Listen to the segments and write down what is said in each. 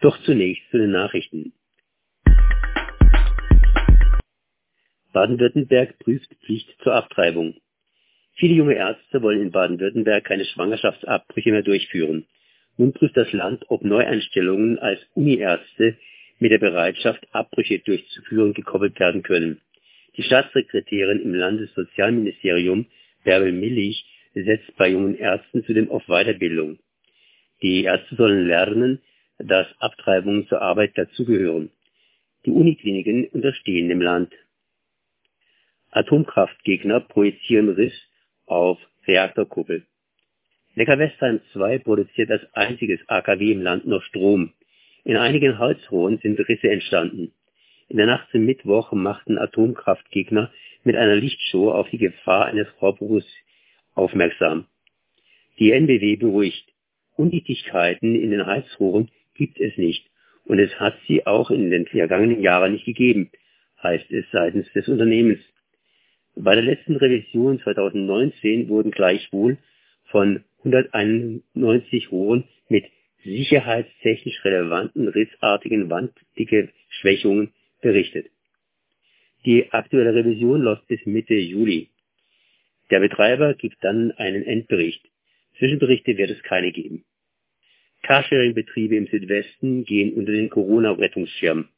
Doch zunächst zu den Nachrichten. Baden-Württemberg prüft Pflicht zur Abtreibung. Viele junge Ärzte wollen in Baden-Württemberg keine Schwangerschaftsabbrüche mehr durchführen. Nun prüft das Land, ob Neueinstellungen als Uniärzte mit der Bereitschaft, Abbrüche durchzuführen, gekoppelt werden können. Die Staatssekretärin im Landessozialministerium, Bärbel Millig, setzt bei jungen Ärzten zudem auf Weiterbildung. Die Ärzte sollen lernen, dass Abtreibungen zur Arbeit dazugehören. Die Unikliniken unterstehen dem Land. Atomkraftgegner projizieren Riss auf Reaktorkuppel. Neckar-Westheim 2 produziert als einziges AKW im Land noch Strom. In einigen Holzrohren sind Risse entstanden. In der Nacht zum Mittwoch machten Atomkraftgegner mit einer Lichtshow auf die Gefahr eines Rohrbruchs aufmerksam. Die NBW beruhigt. Undichtigkeiten in den Heizrohren gibt es nicht und es hat sie auch in den vergangenen Jahren nicht gegeben, heißt es seitens des Unternehmens. Bei der letzten Revision 2019 wurden gleichwohl von 191 Rohren mit sicherheitstechnisch relevanten rissartigen wandliche Schwächungen berichtet. Die aktuelle Revision läuft bis Mitte Juli. Der Betreiber gibt dann einen Endbericht. Zwischenberichte wird es keine geben. Carsharing-Betriebe im Südwesten gehen unter den Corona-Rettungsschirm.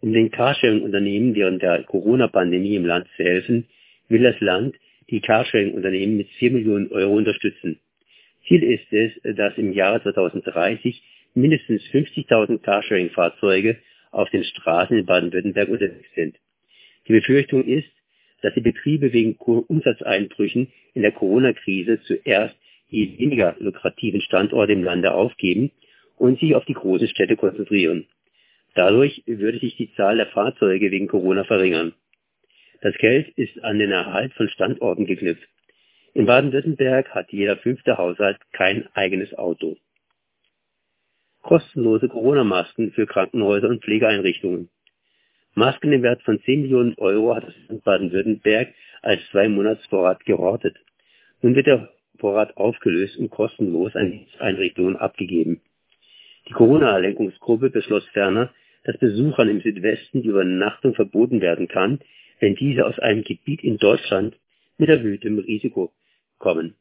Um den Carsharing-Unternehmen während der Corona-Pandemie im Land zu helfen, will das Land die Carsharing-Unternehmen mit 4 Millionen Euro unterstützen. Ziel ist es, dass im Jahre 2030 mindestens 50.000 Carsharing-Fahrzeuge auf den Straßen in Baden-Württemberg unterwegs sind. Die Befürchtung ist, dass die Betriebe wegen Umsatzeinbrüchen in der Corona-Krise zuerst die weniger lukrativen Standorte im Lande aufgeben und sich auf die großen Städte konzentrieren. Dadurch würde sich die Zahl der Fahrzeuge wegen Corona verringern. Das Geld ist an den Erhalt von Standorten geknüpft. In Baden-Württemberg hat jeder fünfte Haushalt kein eigenes Auto. Kostenlose Corona-Masken für Krankenhäuser und Pflegeeinrichtungen. Masken im Wert von 10 Millionen Euro hat das Land Baden-Württemberg als zwei Monatsvorrat gehortet. Nun wird der Vorrat aufgelöst und kostenlos an Einrichtungen abgegeben. Die Corona-Lenkungsgruppe beschloss ferner, dass Besuchern im Südwesten die Übernachtung verboten werden kann, wenn diese aus einem Gebiet in Deutschland mit erhöhtem Risiko kommen.